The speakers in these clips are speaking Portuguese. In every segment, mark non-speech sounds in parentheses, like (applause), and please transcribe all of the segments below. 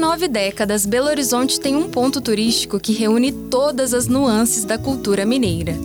nove décadas, Belo Horizonte tem um ponto turístico que reúne todas as nuances da cultura mineira.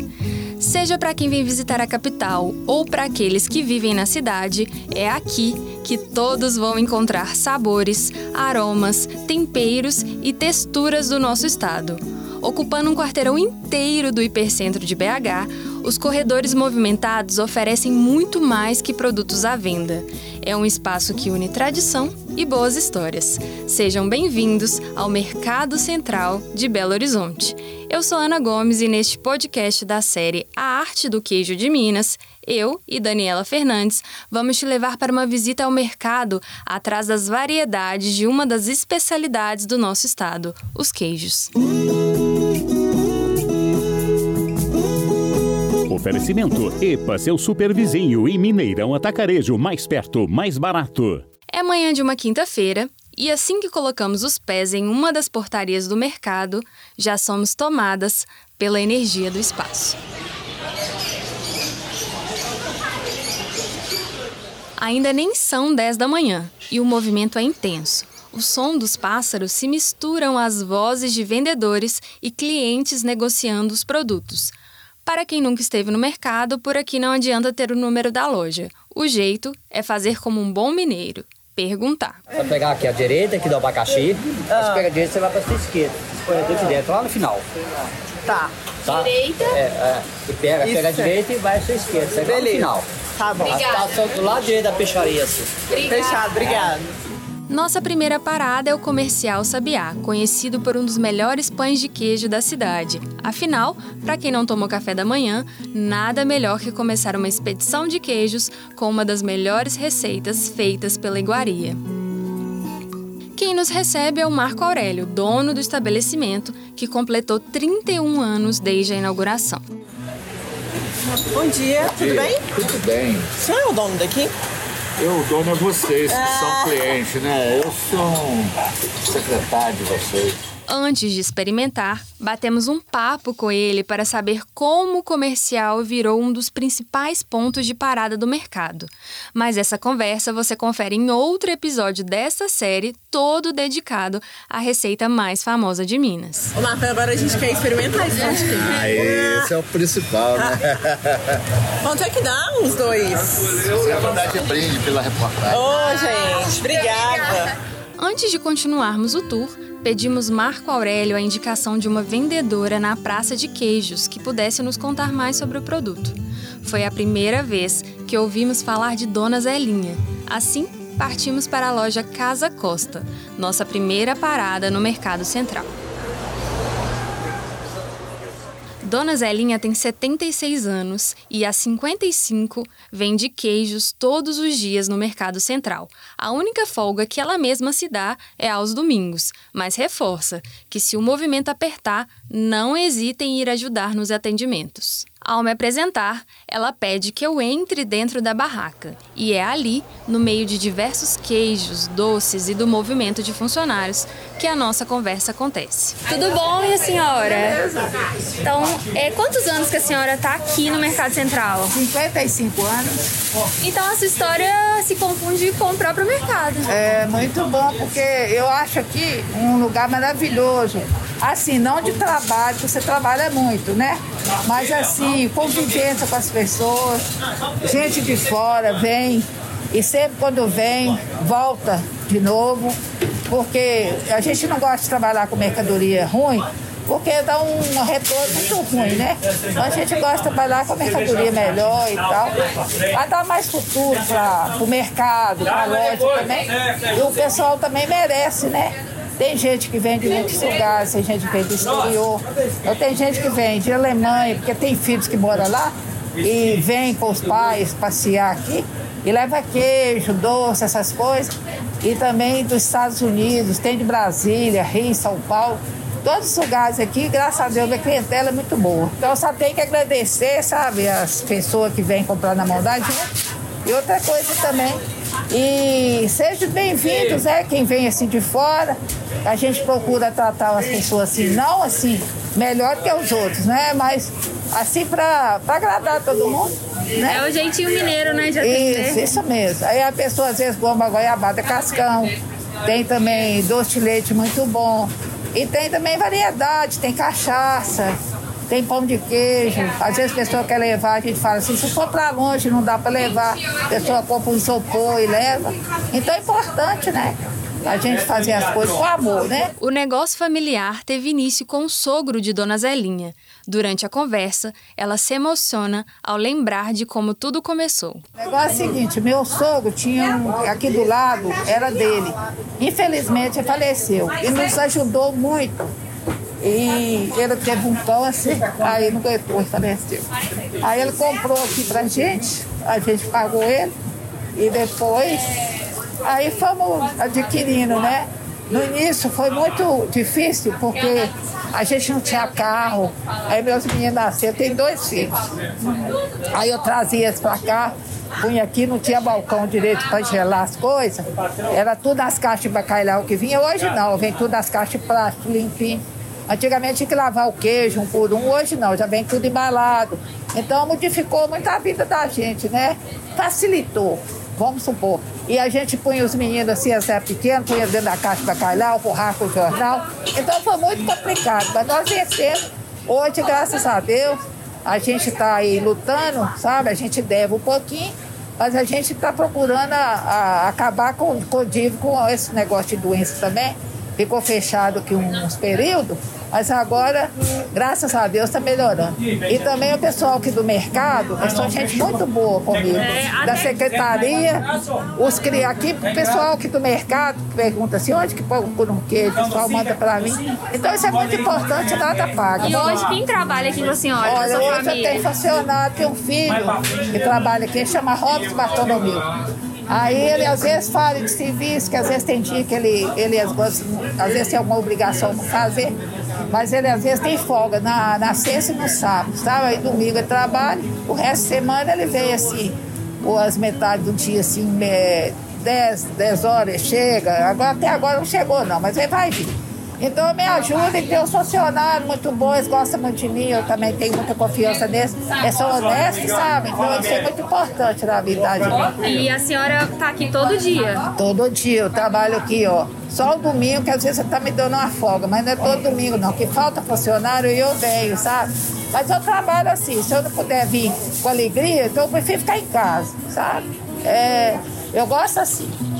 Seja para quem vem visitar a capital ou para aqueles que vivem na cidade, é aqui que todos vão encontrar sabores, aromas, temperos e texturas do nosso estado. Ocupando um quarteirão inteiro do hipercentro de BH, os corredores movimentados oferecem muito mais que produtos à venda. É um espaço que une tradição e boas histórias. Sejam bem-vindos ao Mercado Central de Belo Horizonte. Eu sou Ana Gomes e neste podcast da série A Arte do Queijo de Minas, eu e Daniela Fernandes vamos te levar para uma visita ao mercado atrás das variedades de uma das especialidades do nosso estado, os queijos. Oferecimento EPA, seu supervizinho e Mineirão Atacarejo, mais perto, mais barato. É manhã de uma quinta-feira e assim que colocamos os pés em uma das portarias do mercado, já somos tomadas pela energia do espaço. Ainda nem são 10 da manhã e o movimento é intenso. O som dos pássaros se misturam às vozes de vendedores e clientes negociando os produtos. Para quem nunca esteve no mercado, por aqui não adianta ter o número da loja. O jeito é fazer como um bom mineiro, perguntar. Vai pegar aqui a direita, aqui do abacaxi. Ah. Você pega a direita, você vai para sua esquerda. Escolha aqui dentro, lá no final. Tá. tá? Direita? É, é. E pega, pega a direita e vai à sua esquerda. Você vai no final. Tá bom. Obrigada. Tá do lado direito da peixaria. Assim. Obrigada. Fechado, obrigado. Nossa primeira parada é o Comercial Sabiá, conhecido por um dos melhores pães de queijo da cidade. Afinal, para quem não tomou café da manhã, nada melhor que começar uma expedição de queijos com uma das melhores receitas feitas pela iguaria. Quem nos recebe é o Marco Aurélio, dono do estabelecimento, que completou 31 anos desde a inauguração. Bom dia, Bom tudo bem? Tudo bem. O senhor é o dono daqui? Eu, dono é vocês, que Ah. são clientes, né? Eu sou um secretário de vocês. Antes de experimentar, batemos um papo com ele para saber como o comercial virou um dos principais pontos de parada do mercado. Mas essa conversa você confere em outro episódio dessa série, todo dedicado à receita mais famosa de Minas. Ô, Marta, agora a gente quer experimentar esse pão de queijo. Ah, esse é o principal, né? (laughs) Quanto é que dá os dois? Você vai dar de brinde pela reportagem. Ô, gente, obrigada. Antes de continuarmos o tour, pedimos Marco Aurélio a indicação de uma vendedora na praça de queijos que pudesse nos contar mais sobre o produto. Foi a primeira vez que ouvimos falar de Dona Zelinha. Assim, partimos para a loja Casa Costa, nossa primeira parada no Mercado Central. Dona Zelinha tem 76 anos e há 55 vende queijos todos os dias no Mercado Central. A única folga que ela mesma se dá é aos domingos, mas reforça que se o movimento apertar, não hesite em ir ajudar nos atendimentos. Ao me apresentar, ela pede que eu entre dentro da barraca, e é ali, no meio de diversos queijos, doces e do movimento de funcionários, que a nossa conversa acontece. Tudo bom, e a senhora? Então, é, quantos anos que a senhora está aqui no Mercado Central? 55 anos. Então, a sua história se confunde com o próprio mercado. É muito bom porque eu acho aqui um lugar maravilhoso. Assim, não de trabalho, porque você trabalha muito, né? Mas assim, convivência com as pessoas, gente de fora vem e sempre quando vem, volta de novo, porque a gente não gosta de trabalhar com mercadoria ruim, porque dá um retorno muito ruim, né? A gente gosta de trabalhar com mercadoria melhor e tal. Vai dar mais futuro para o mercado, para a loja também. E o pessoal também merece, né? Tem gente que vem de muitos lugares, tem gente que vem do exterior. Eu tenho gente que vem de Alemanha, porque tem filhos que moram lá e vem com os pais passear aqui e leva queijo, doce, essas coisas. E também dos Estados Unidos, tem de Brasília, Rio, São Paulo. Todos os lugares aqui, graças a Deus, a clientela é muito boa. Então só tem que agradecer, sabe, as pessoas que vêm comprar na mão gente. E outra coisa também, e sejam bem-vindos, né? Quem vem assim de fora, a gente procura tratar as pessoas assim, não assim, melhor que os outros, né? Mas assim para agradar todo mundo. Né? É o jeitinho mineiro, né, de Isso, isso mesmo. Aí a pessoa às vezes goma goiabada cascão, tem também doce de leite muito bom. E tem também variedade, tem cachaça, tem pão de queijo. Às vezes a pessoa quer levar, a gente fala assim, se for para longe não dá para levar, a pessoa compra um isopor e leva. Então é importante, né? A gente fazer as coisas com amor, né? O negócio familiar teve início com o sogro de Dona Zelinha. Durante a conversa, ela se emociona ao lembrar de como tudo começou. O negócio é o seguinte, meu sogro tinha um, aqui do lado, era dele. Infelizmente faleceu e nos ajudou muito. E ele teve um câncer, aí não aguentou faleceu. Aí ele comprou aqui pra gente, a gente pagou ele e depois Aí fomos adquirindo, né? No início foi muito difícil, porque a gente não tinha carro. Aí meus meninos nasceram, tenho dois filhos. Aí eu trazia eles para cá, punha aqui, não tinha balcão direito para gelar as coisas. Era tudo as caixas de bacalhau que vinha. Hoje não, vem tudo as caixas de plástico limpinho. Antigamente tinha que lavar o queijo um por um, hoje não, já vem tudo embalado. Então modificou muito a vida da gente, né? Facilitou vamos supor. E a gente punha os meninos assim, as era pequeno, punha dentro da caixa de bacalhau, forrar com o jornal. Então foi muito complicado, mas nós vencemos. Hoje, graças a Deus, a gente está aí lutando, sabe? A gente deve um pouquinho, mas a gente está procurando a, a, acabar com, com, com esse negócio de doença também. Ficou fechado aqui uns períodos, mas agora, graças a Deus, está melhorando. E também o pessoal aqui do mercado, é só gente muito boa comigo. É, da secretaria, os aqui, o pessoal aqui do mercado pergunta assim, onde que por um queijo, o pessoal manda para mim. Então isso é muito importante, nada paga. E hoje quem trabalha aqui com a senhora? Olha, hoje eu tenho funcionário, tenho um filho que trabalha aqui, chama Robson Bartolomeu. Aí ele às vezes fala de serviço, que às vezes tem dia que ele, ele às vezes tem alguma obrigação para fazer. Mas ele às vezes tem folga na, na sexta e no sábado, sabe? Aí domingo ele trabalha, o resto de semana ele vem assim, ou as metades do dia assim, é, 10, 10 horas chega. Agora, até agora não chegou não, mas ele vai vir. Então me ajuda e tem os funcionários muito bons, gostam muito de mim, eu também tenho muita confiança neles. Eles são honestos, sabe? Então isso é muito importante na vida da gente. E a senhora está aqui todo dia? Todo dia, eu trabalho aqui, ó. Só o domingo, que às vezes você está me dando uma folga, mas não é todo domingo não, que falta funcionário e eu venho, sabe? Mas eu trabalho assim, se eu não puder vir com alegria, então eu prefiro ficar em casa, sabe? É, eu gosto assim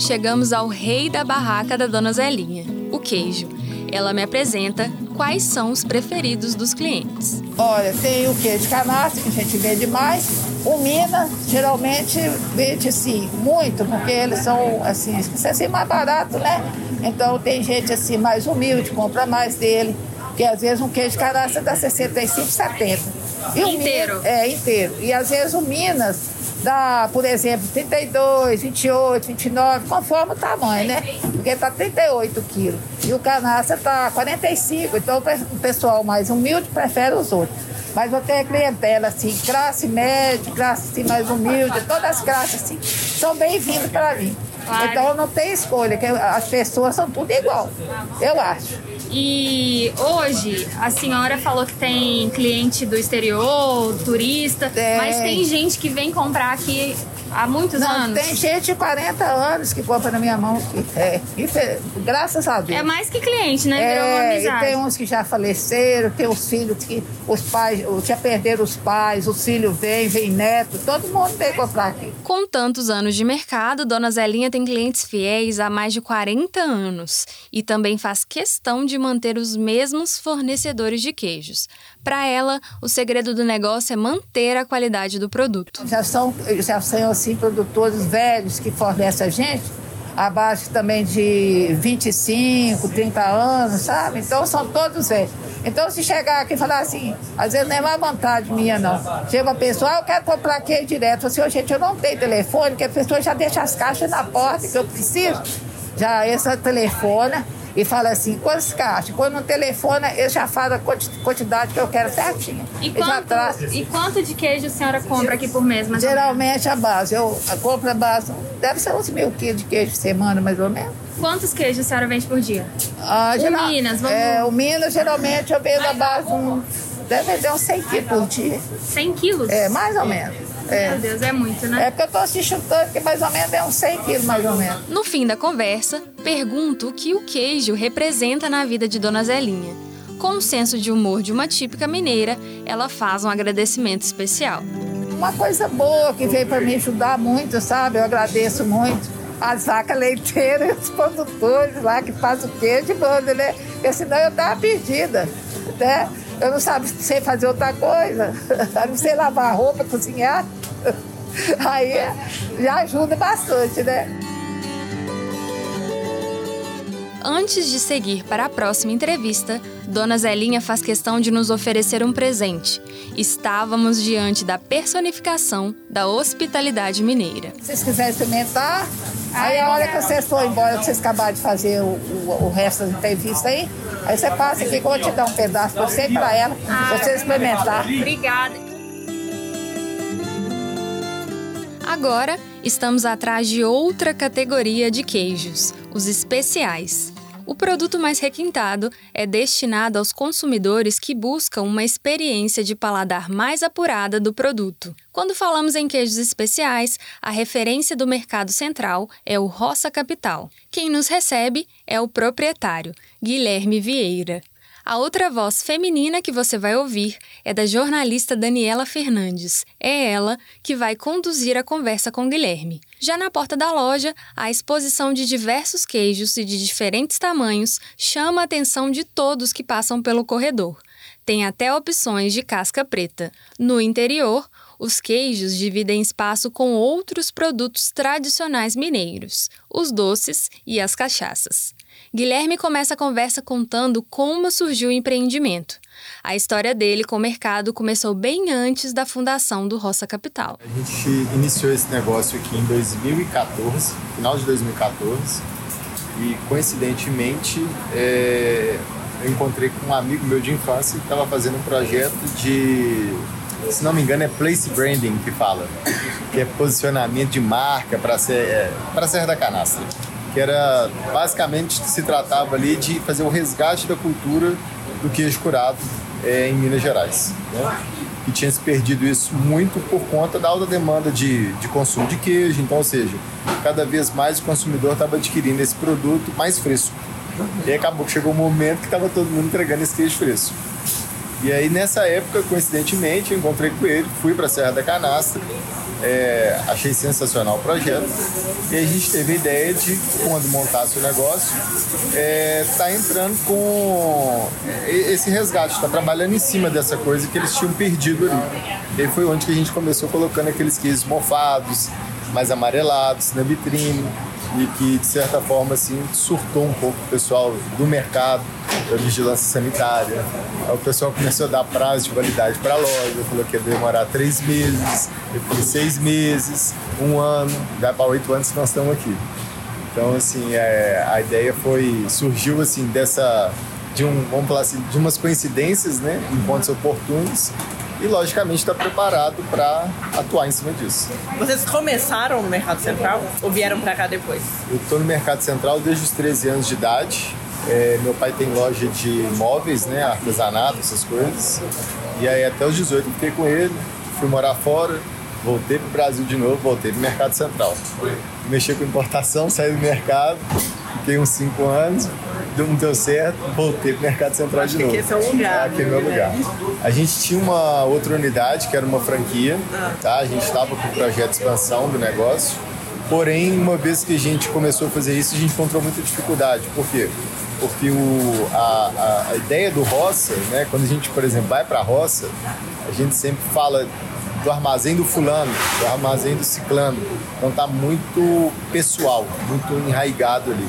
chegamos ao rei da barraca da Dona Zelinha, o queijo. Ela me apresenta quais são os preferidos dos clientes. Olha, tem o queijo canastra, que a gente vende mais. O Minas, geralmente, vende assim, muito, porque eles são, assim, assim, mais barato, né? Então, tem gente, assim, mais humilde, compra mais dele. Porque, às vezes, um queijo canastra dá 65, 70. E inteiro? Minas, é, inteiro. E, às vezes, o Minas dá, por exemplo, 32, 28, 29, conforme o tamanho, né? Porque tá 38 quilos. E o canastra tá 45, então o pessoal mais humilde prefere os outros. Mas eu tenho clientela assim, classe média, classe assim, mais humilde, todas as classes assim, são bem-vindas para mim. Claro. Então não tem escolha, que as pessoas são tudo igual, eu acho. E hoje a senhora falou que tem cliente do exterior, turista, é. mas tem gente que vem comprar aqui há muitos Não, anos. Tem gente de 40 anos que compra na minha mão. É, graças a Deus. É mais que cliente, né? Virou é. E tem uns que já faleceram, tem os filhos que os pais, já perderam os pais, os filhos vêm, vem neto, todo mundo vem comprar aqui. Com tantos anos de mercado, Dona Zelinha tem clientes fiéis há mais de 40 anos e também faz questão de manter os mesmos fornecedores de queijos. Para ela, o segredo do negócio é manter a qualidade do produto. Já são, já são assim, produtores velhos que fornecem a gente, abaixo também de 25, 30 anos, sabe? Então são todos velhos. Então, se chegar aqui e falar assim, às vezes não é mais vontade minha, não. Chega uma pessoa, ah, eu quero comprar aqui direto. Assim, oh, gente, eu não tenho telefone, que a pessoa já deixa as caixas na porta que eu preciso. Já essa telefona e fala assim, quantas caixas? Quando telefona, ele já fala a quantidade que eu quero certinho. E quanto, e quanto de queijo a senhora compra aqui por mês, Geralmente a base, eu compro a base, deve ser uns mil quilos de queijo por semana, mais ou menos. Quantos queijos a senhora vende por dia? Ah, o geral, Minas, vamos... É, o Minas, geralmente, eu vendo a base, um, deve vender uns 100 quilos por dia. 100 quilos? É, mais ou menos. É. Meu Deus, é muito, né? É porque eu tô se chutando que mais ou menos é uns 100 quilos, mais ou menos. No fim da conversa, pergunto o que o queijo representa na vida de Dona Zelinha. Com o senso de humor de uma típica mineira, ela faz um agradecimento especial. Uma coisa boa que veio para me ajudar muito, sabe? Eu agradeço muito. As vacas leiteiras e os produtores lá que fazem o queijo, mano, né? Porque senão eu tava perdida, né? Eu não sabia sei fazer outra coisa, (laughs) eu não sei lavar roupa, cozinhar. (laughs) Aí já ajuda bastante, né? Antes de seguir para a próxima entrevista, Dona Zelinha faz questão de nos oferecer um presente. Estávamos diante da personificação da hospitalidade mineira. Se vocês quiserem experimentar, aí a hora que vocês forem embora, que vocês acabarem de fazer o, o, o resto da entrevista aí, aí você passa aqui que eu vou te dar um pedaço para você e para ela, pra você experimentar. Obrigada. Agora, estamos atrás de outra categoria de queijos, os especiais. O produto mais requintado é destinado aos consumidores que buscam uma experiência de paladar mais apurada do produto. Quando falamos em queijos especiais, a referência do mercado central é o Roça Capital. Quem nos recebe é o proprietário, Guilherme Vieira. A outra voz feminina que você vai ouvir é da jornalista Daniela Fernandes. É ela que vai conduzir a conversa com Guilherme. Já na porta da loja, a exposição de diversos queijos e de diferentes tamanhos chama a atenção de todos que passam pelo corredor. Tem até opções de casca preta. No interior, os queijos dividem espaço com outros produtos tradicionais mineiros, os doces e as cachaças. Guilherme começa a conversa contando como surgiu o empreendimento. A história dele com o mercado começou bem antes da fundação do Roça Capital. A gente iniciou esse negócio aqui em 2014, final de 2014, e coincidentemente é, eu encontrei com um amigo meu de infância que estava fazendo um projeto de, se não me engano, é place branding que fala, que é posicionamento de marca para é, para Serra da Canastra que era basicamente se tratava ali de fazer o resgate da cultura do queijo curado é, em Minas Gerais. Né? E tinha se perdido isso muito por conta da alta demanda de, de consumo de queijo. Então, ou seja, cada vez mais o consumidor estava adquirindo esse produto mais fresco. E acabou que chegou um momento que estava todo mundo entregando esse queijo fresco. E aí nessa época, coincidentemente, eu encontrei com ele, fui para a Serra da Canastra, é, achei sensacional o projeto e a gente teve a ideia de, quando montasse o negócio, é, tá entrando com esse resgate, tá trabalhando em cima dessa coisa que eles tinham perdido ali. E aí foi onde que a gente começou colocando aqueles queijos mofados, mais amarelados na vitrine, e que de certa forma assim surtou um pouco o pessoal do mercado da vigilância sanitária. Aí o pessoal começou a dar prazo de validade para a loja, falou que ia demorar três meses, depois seis meses, um ano, vai para oito anos que nós estamos aqui. Então assim é, a ideia foi surgiu assim dessa de um vamos falar assim de umas coincidências, né, em pontos oportunos e, logicamente, está preparado para atuar em cima disso. Vocês começaram no Mercado Central ou vieram para cá depois? Eu estou no Mercado Central desde os 13 anos de idade. É, meu pai tem loja de móveis, né, artesanato, essas coisas. E aí até os 18 eu fiquei com ele, fui morar fora, voltei para o Brasil de novo, voltei para o Mercado Central. Mexi com importação, saí do mercado, fiquei uns 5 anos, não deu certo, voltei pro Mercado Central Acho de novo. Esse é o lugar. Aqui é meu lugar. A gente tinha uma outra unidade, que era uma franquia, tá? A gente estava com o projeto de expansão do negócio. Porém, uma vez que a gente começou a fazer isso, a gente encontrou muita dificuldade. Por quê? Porque o, a, a, a ideia do roça, né? Quando a gente, por exemplo, vai para a roça, a gente sempre fala do armazém do fulano, do armazém do ciclano. Então tá muito pessoal, muito enraigado ali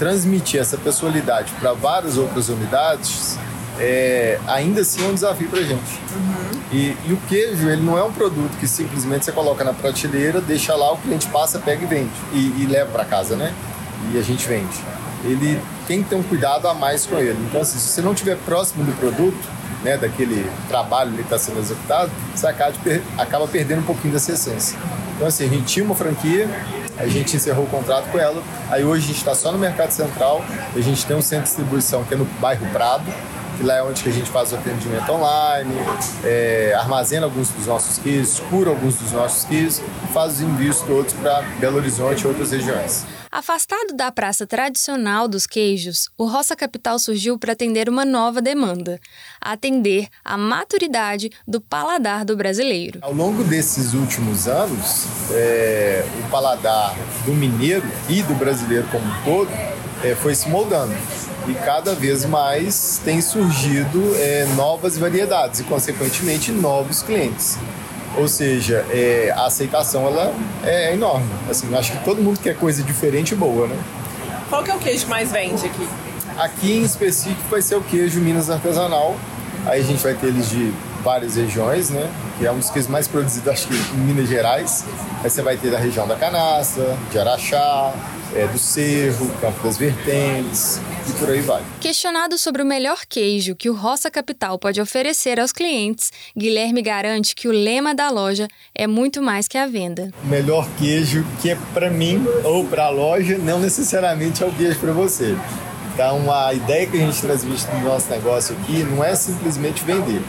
transmitir essa personalidade para várias outras unidades, é, ainda assim é um desafio para gente. Uhum. E, e, o queijo, ele não é um produto que simplesmente você coloca na prateleira, deixa lá, o cliente passa, pega e vende. E, e leva para casa, né? E a gente vende. Ele tem que ter um cuidado a mais com ele. Então, assim, se você não estiver próximo do produto, né, daquele trabalho que está sendo executado, você acaba, acaba perdendo um pouquinho dessa essência. Então, assim, a gente tinha uma franquia, a gente encerrou o contrato com ela. Aí hoje a gente está só no Mercado Central. A gente tem um centro de distribuição que é no bairro Prado, que lá é onde a gente faz o atendimento online, é, armazena alguns dos nossos queijos, cura alguns dos nossos e faz os envios todos para Belo Horizonte e outras regiões. Afastado da praça tradicional dos queijos, o Roça Capital surgiu para atender uma nova demanda: atender a maturidade do paladar do brasileiro. Ao longo desses últimos anos, é, o paladar do mineiro e do brasileiro como um todo é, foi se moldando e cada vez mais tem surgido é, novas variedades e, consequentemente, novos clientes. Ou seja, é, a aceitação ela é enorme. Assim, acho que todo mundo quer coisa diferente e boa, né? Qual que é o queijo que mais vende aqui? Aqui em específico vai ser o queijo Minas Artesanal. Aí a gente vai ter eles de várias regiões, né? Que é um dos queijos mais produzidos, acho que em Minas Gerais. Aí você vai ter da região da Canastra, de Araxá, é, do Cerro, Campo das Vertentes e por aí vai. Questionado sobre o melhor queijo que o Roça Capital pode oferecer aos clientes, Guilherme garante que o lema da loja é muito mais que a venda. O melhor queijo que é para mim ou para a loja, não necessariamente é o queijo para você. Então, a ideia que a gente transmite no nosso negócio aqui não é simplesmente vender,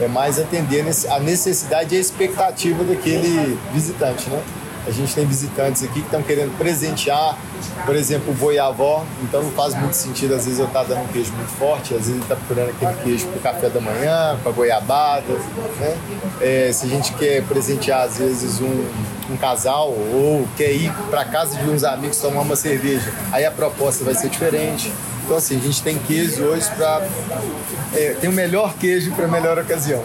é mais atender a necessidade e a expectativa daquele visitante, né? A gente tem visitantes aqui que estão querendo presentear, por exemplo, o voiavó, então não faz muito sentido às vezes eu estar tá dando um queijo muito forte, às vezes ele está procurando aquele queijo para o café da manhã, para goiabada, né? É, se a gente quer presentear às vezes um, um casal ou quer ir para casa de uns amigos tomar uma cerveja, aí a proposta vai ser diferente. Então assim, a gente tem queijo hoje para é, tem o melhor queijo para a melhor ocasião.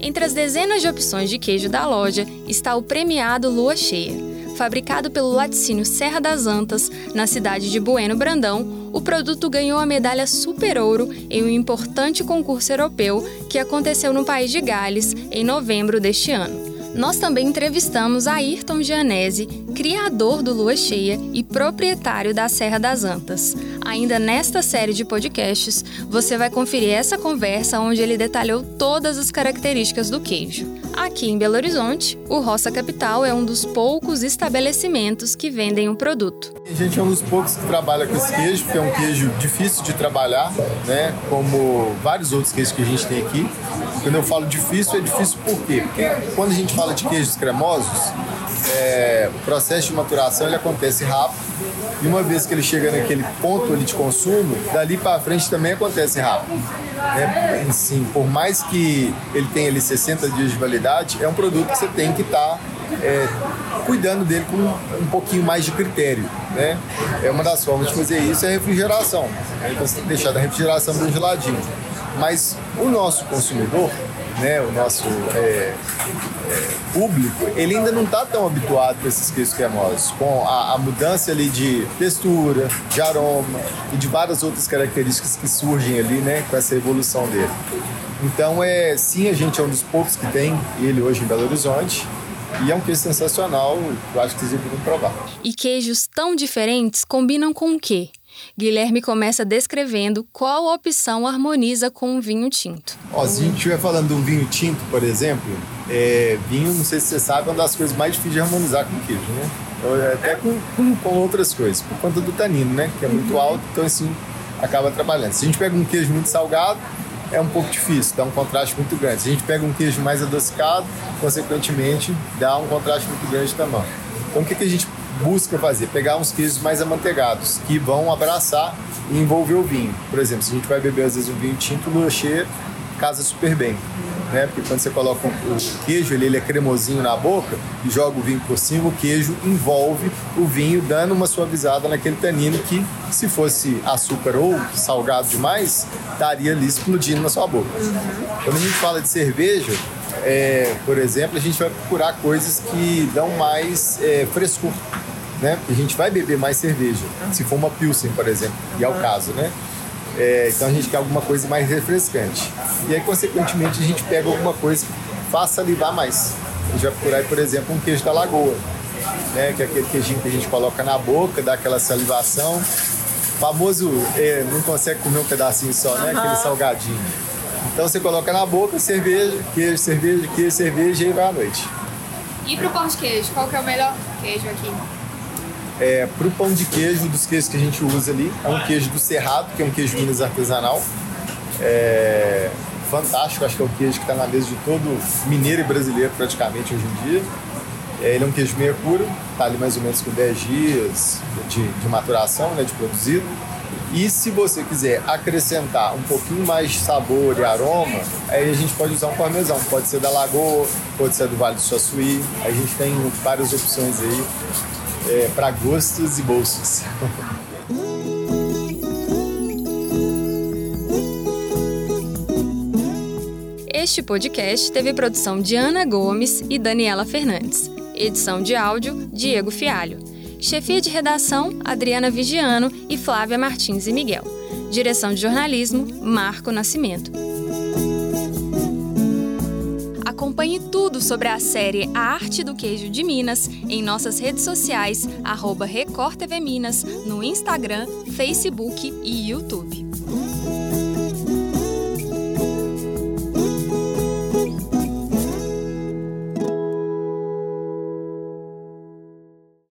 Entre as dezenas de opções de queijo da loja está o premiado Lua Cheia. Fabricado pelo laticínio Serra das Antas, na cidade de Bueno Brandão, o produto ganhou a medalha Super Ouro em um importante concurso europeu que aconteceu no país de Gales em novembro deste ano. Nós também entrevistamos Ayrton Gianese, criador do Lua Cheia e proprietário da Serra das Antas. Ainda nesta série de podcasts, você vai conferir essa conversa onde ele detalhou todas as características do queijo. Aqui em Belo Horizonte, o Roça Capital é um dos poucos estabelecimentos que vendem o produto. A gente é um dos poucos que trabalha com esse queijo, porque é um queijo difícil de trabalhar, né? Como vários outros queijos que a gente tem aqui. Quando eu falo difícil, é difícil por quê? Porque quando a gente fala de queijos cremosos, é, o processo de maturação ele acontece rápido e uma vez que ele chega naquele ponto ali de consumo, dali para frente também acontece rápido. É, assim, por mais que ele tenha ali 60 dias de validade, é um produto que você tem que estar tá, é, cuidando dele com um pouquinho mais de critério. Né? É uma das formas de fazer isso é a refrigeração. Né? Deixar da refrigeração bem geladinho. Mas o nosso consumidor, né, o nosso é, é, público, ele ainda não está tão habituado com esses queijos cremosos, com a, a, mudança ali de textura, de aroma e de várias outras características que surgem ali, né, com essa evolução dele. Então, é, sim, a gente é um dos poucos que tem ele hoje em Belo Horizonte. E é um queijo sensacional, eu acho que vocês deveriam provar. E queijos tão diferentes combinam com o quê? Guilherme começa descrevendo qual opção harmoniza com um vinho tinto. Ó, se a gente estiver falando de um vinho tinto, por exemplo, é, vinho, não sei se você sabe, é uma das coisas mais difíceis de harmonizar com queijo, né? É, até com, com, com, outras coisas, por conta do tanino, né? Que é muito alto, então assim, acaba trabalhando. Se a gente pega um queijo muito salgado, é um pouco difícil, dá um contraste muito grande. Se a gente pega um queijo mais adocicado, consequentemente, dá um contraste muito grande também. Então, o que, que a gente busca fazer? Pegar uns queijos mais amanteigados, que vão abraçar e envolver o vinho. Por exemplo, se a gente vai beber às vezes um vinho tinto, o cheia casa super bem. Né? Porque quando você coloca o queijo, ele, ele é cremosinho na boca e joga o vinho por cima, o queijo envolve o vinho, dando uma suavizada naquele tanino que, se fosse açúcar ou salgado demais, estaria ali explodindo na sua boca. Quando a gente fala de cerveja, é, por exemplo, a gente vai procurar coisas que dão mais é, frescor né? a gente vai beber mais cerveja, se for uma Pilsen, por exemplo, e é o caso, né? É, então a gente quer alguma coisa mais refrescante. E aí, consequentemente, a gente pega alguma coisa que faça salivar mais. A gente vai procurar, por exemplo, um queijo da lagoa, né? que é aquele queijinho que a gente coloca na boca, dá aquela salivação. O famoso, é, não consegue comer um pedacinho só, né? Aquele salgadinho. Então você coloca na boca, cerveja, queijo, cerveja, queijo, cerveja e vai à noite. E pro pão de queijo, qual que é o melhor queijo aqui? É, para o pão de queijo, dos queijos que a gente usa ali, é um queijo do Cerrado, que é um queijo Minas artesanal. É, fantástico, acho que é o queijo que está na mesa de todo mineiro e brasileiro praticamente hoje em dia. É, ele é um queijo meia puro, está ali mais ou menos com 10 dias de, de maturação, né, de produzido. E se você quiser acrescentar um pouquinho mais de sabor e aroma, aí a gente pode usar um parmesão. Pode ser da Lagoa, pode ser do Vale do Suaçuí. A gente tem várias opções aí é, para gostos e bolsos. Este podcast teve produção de Ana Gomes e Daniela Fernandes. Edição de áudio, Diego Fialho. Chefia de redação, Adriana Vigiano e Flávia Martins e Miguel. Direção de jornalismo, Marco Nascimento. Acompanhe tudo sobre a série A Arte do Queijo de Minas em nossas redes sociais, arroba Record TV Minas, no Instagram, Facebook e YouTube.